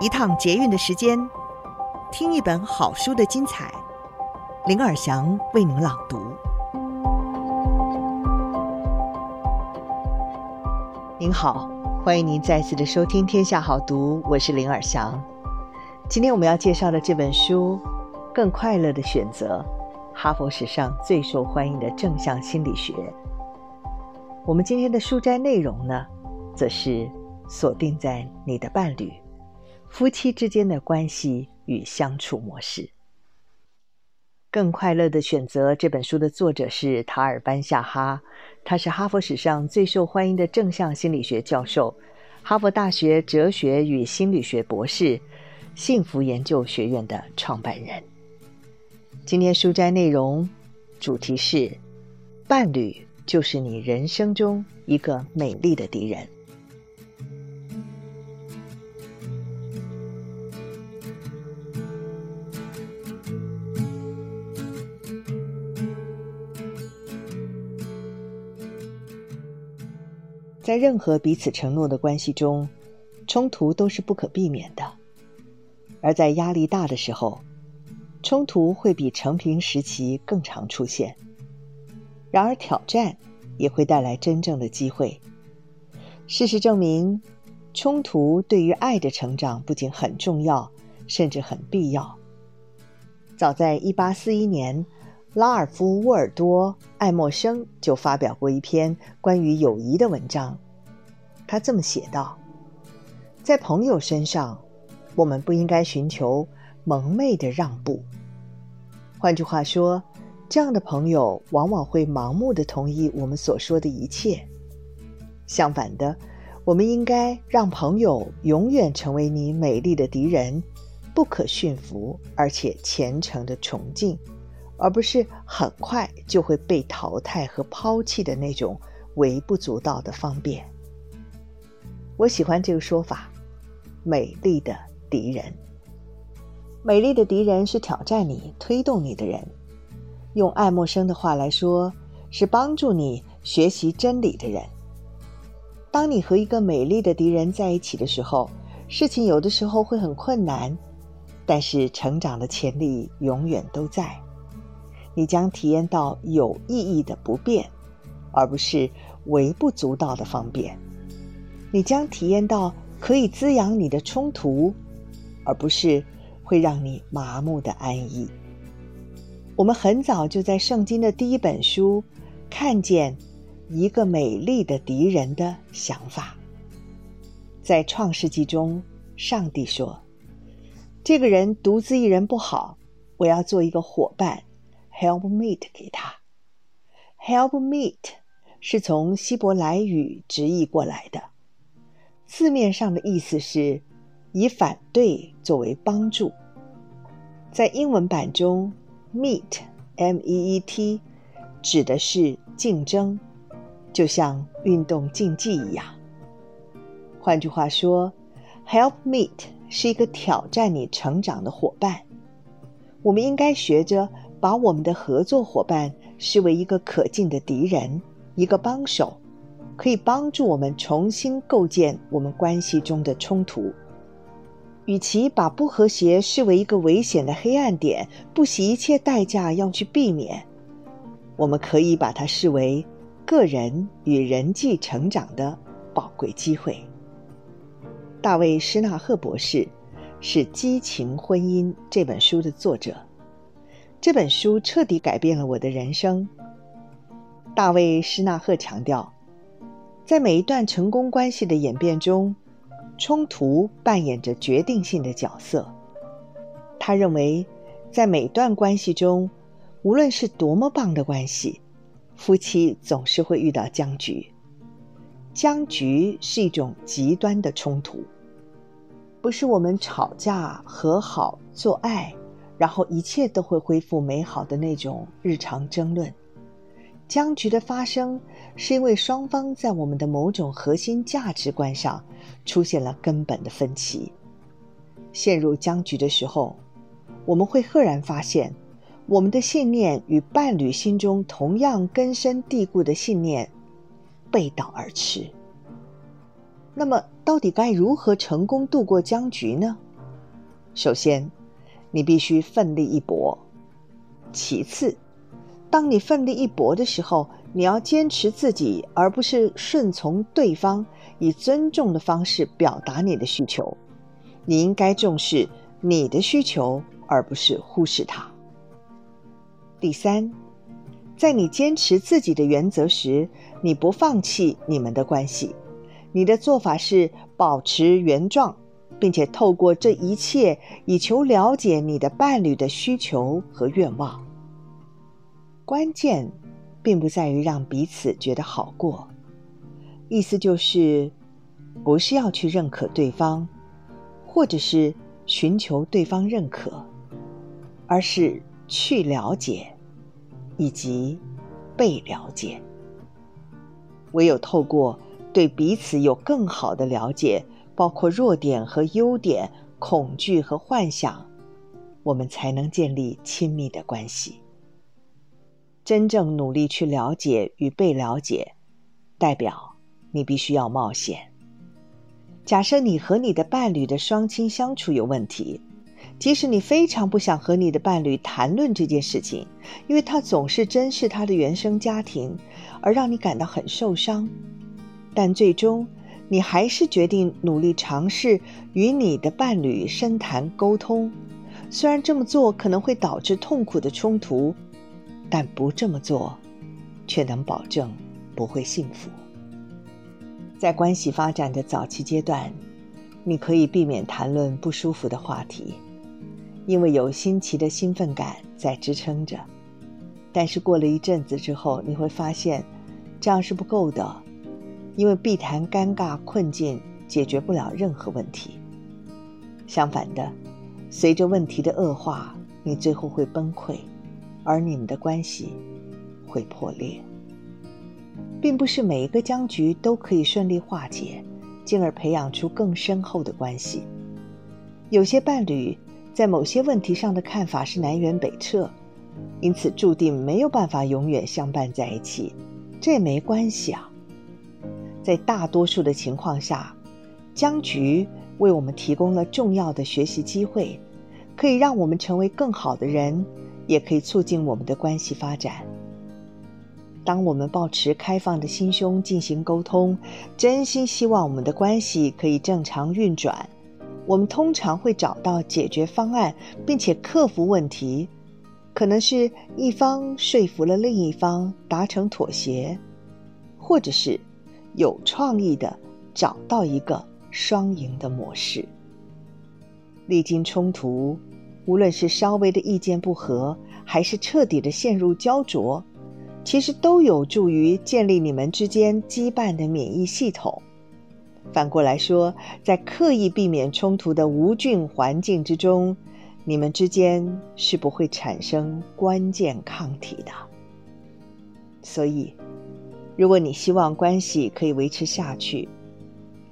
一趟捷运的时间，听一本好书的精彩。林尔祥为您朗读。您好，欢迎您再次的收听《天下好读》，我是林尔祥。今天我们要介绍的这本书《更快乐的选择》，哈佛史上最受欢迎的正向心理学。我们今天的书摘内容呢，则是锁定在你的伴侣。夫妻之间的关系与相处模式。更快乐的选择这本书的作者是塔尔班夏哈，他是哈佛史上最受欢迎的正向心理学教授，哈佛大学哲学与心理学博士，幸福研究学院的创办人。今天书摘内容主题是：伴侣就是你人生中一个美丽的敌人。在任何彼此承诺的关系中，冲突都是不可避免的。而在压力大的时候，冲突会比承平时期更常出现。然而，挑战也会带来真正的机会。事实证明，冲突对于爱的成长不仅很重要，甚至很必要。早在一八四一年，拉尔夫·沃尔多·爱默生就发表过一篇关于友谊的文章。他这么写道：“在朋友身上，我们不应该寻求蒙昧的让步。换句话说，这样的朋友往往会盲目的同意我们所说的一切。相反的，我们应该让朋友永远成为你美丽的敌人，不可驯服而且虔诚的崇敬。”而不是很快就会被淘汰和抛弃的那种微不足道的方便。我喜欢这个说法：“美丽的敌人。”美丽的敌人是挑战你、推动你的人。用爱默生的话来说，是帮助你学习真理的人。当你和一个美丽的敌人在一起的时候，事情有的时候会很困难，但是成长的潜力永远都在。你将体验到有意义的不便，而不是微不足道的方便。你将体验到可以滋养你的冲突，而不是会让你麻木的安逸。我们很早就在圣经的第一本书看见一个美丽的敌人的想法。在创世纪中，上帝说：“这个人独自一人不好，我要做一个伙伴。” Helpmeet 给他，Helpmeet 是从希伯来语直译过来的，字面上的意思是以反对作为帮助。在英文版中，Meet，M-E-E-T 指的是竞争，就像运动竞技一样。换句话说，Helpmeet 是一个挑战你成长的伙伴。我们应该学着。把我们的合作伙伴视为一个可敬的敌人，一个帮手，可以帮助我们重新构建我们关系中的冲突。与其把不和谐视为一个危险的黑暗点，不惜一切代价要去避免，我们可以把它视为个人与人际成长的宝贵机会。大卫·施纳赫博士是《激情婚姻》这本书的作者。这本书彻底改变了我的人生。大卫·施纳赫强调，在每一段成功关系的演变中，冲突扮演着决定性的角色。他认为，在每段关系中，无论是多么棒的关系，夫妻总是会遇到僵局。僵局是一种极端的冲突，不是我们吵架、和好、做爱。然后一切都会恢复美好的那种日常争论，僵局的发生是因为双方在我们的某种核心价值观上出现了根本的分歧。陷入僵局的时候，我们会赫然发现，我们的信念与伴侣心中同样根深蒂固的信念背道而驰。那么，到底该如何成功度过僵局呢？首先，你必须奋力一搏；其次，当你奋力一搏的时候，你要坚持自己，而不是顺从对方，以尊重的方式表达你的需求。你应该重视你的需求，而不是忽视它。第三，在你坚持自己的原则时，你不放弃你们的关系。你的做法是保持原状，并且透过这一切，以求了解你的伴侣的需求和愿望。关键并不在于让彼此觉得好过，意思就是，不是要去认可对方，或者是寻求对方认可，而是去了解，以及被了解。唯有透过对彼此有更好的了解，包括弱点和优点、恐惧和幻想，我们才能建立亲密的关系。真正努力去了解与被了解，代表你必须要冒险。假设你和你的伴侣的双亲相处有问题，即使你非常不想和你的伴侣谈论这件事情，因为他总是珍视他的原生家庭，而让你感到很受伤，但最终你还是决定努力尝试与你的伴侣深谈沟通，虽然这么做可能会导致痛苦的冲突。但不这么做，却能保证不会幸福。在关系发展的早期阶段，你可以避免谈论不舒服的话题，因为有新奇的兴奋感在支撑着。但是过了一阵子之后，你会发现这样是不够的，因为避谈尴尬困境解决不了任何问题。相反的，随着问题的恶化，你最后会崩溃。而你们的关系会破裂，并不是每一个僵局都可以顺利化解，进而培养出更深厚的关系。有些伴侣在某些问题上的看法是南辕北辙，因此注定没有办法永远相伴在一起。这也没关系啊。在大多数的情况下，僵局为我们提供了重要的学习机会，可以让我们成为更好的人。也可以促进我们的关系发展。当我们保持开放的心胸进行沟通，真心希望我们的关系可以正常运转，我们通常会找到解决方案，并且克服问题。可能是一方说服了另一方达成妥协，或者是有创意的找到一个双赢的模式。历经冲突。无论是稍微的意见不合，还是彻底的陷入焦灼，其实都有助于建立你们之间羁绊的免疫系统。反过来说，在刻意避免冲突的无菌环境之中，你们之间是不会产生关键抗体的。所以，如果你希望关系可以维持下去，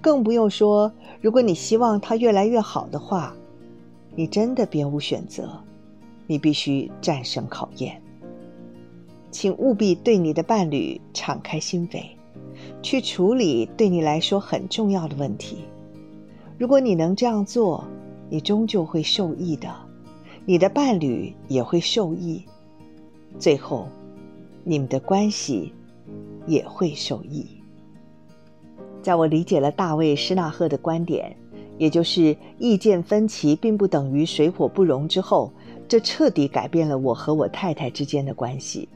更不用说如果你希望它越来越好的话。你真的别无选择，你必须战胜考验。请务必对你的伴侣敞开心扉，去处理对你来说很重要的问题。如果你能这样做，你终究会受益的，你的伴侣也会受益，最后，你们的关系也会受益。在我理解了大卫施纳赫的观点。也就是意见分歧并不等于水火不容之后，这彻底改变了我和我太太之间的关系。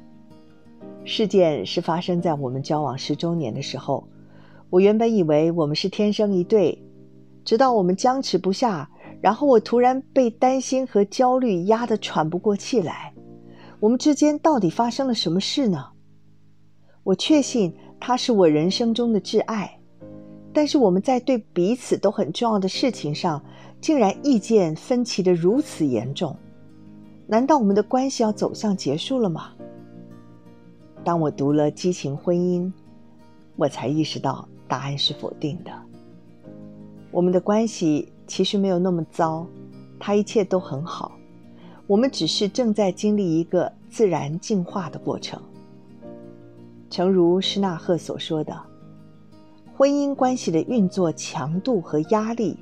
事件是发生在我们交往十周年的时候，我原本以为我们是天生一对，直到我们僵持不下，然后我突然被担心和焦虑压得喘不过气来。我们之间到底发生了什么事呢？我确信他是我人生中的挚爱。但是我们在对彼此都很重要的事情上，竟然意见分歧得如此严重，难道我们的关系要走向结束了吗？当我读了《激情婚姻》，我才意识到答案是否定的。我们的关系其实没有那么糟，它一切都很好，我们只是正在经历一个自然进化的过程。诚如施纳赫所说的。婚姻关系的运作强度和压力，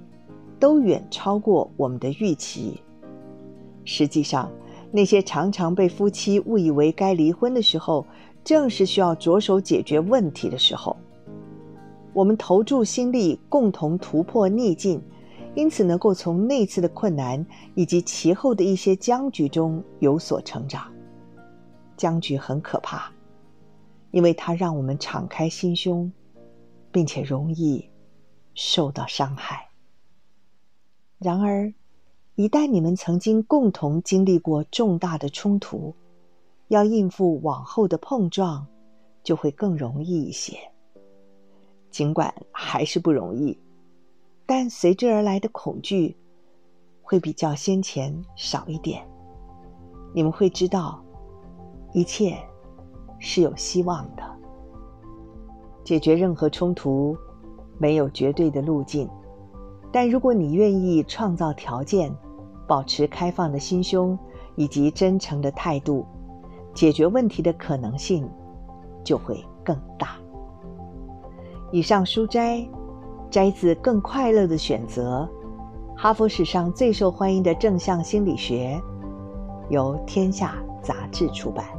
都远超过我们的预期。实际上，那些常常被夫妻误以为该离婚的时候，正是需要着手解决问题的时候。我们投注心力，共同突破逆境，因此能够从那次的困难以及其后的一些僵局中有所成长。僵局很可怕，因为它让我们敞开心胸，并且容易受到伤害。然而，一旦你们曾经共同经历过重大的冲突，要应付往后的碰撞，就会更容易一些。尽管还是不容易，但随之而来的恐惧会比较先前少一点。你们会知道，一切是有希望的。解决任何冲突没有绝对的路径，但如果你愿意创造条件，保持开放的心胸以及真诚的态度，解决问题的可能性就会更大。以上书摘摘自《更快乐的选择》，哈佛史上最受欢迎的正向心理学，由天下杂志出版。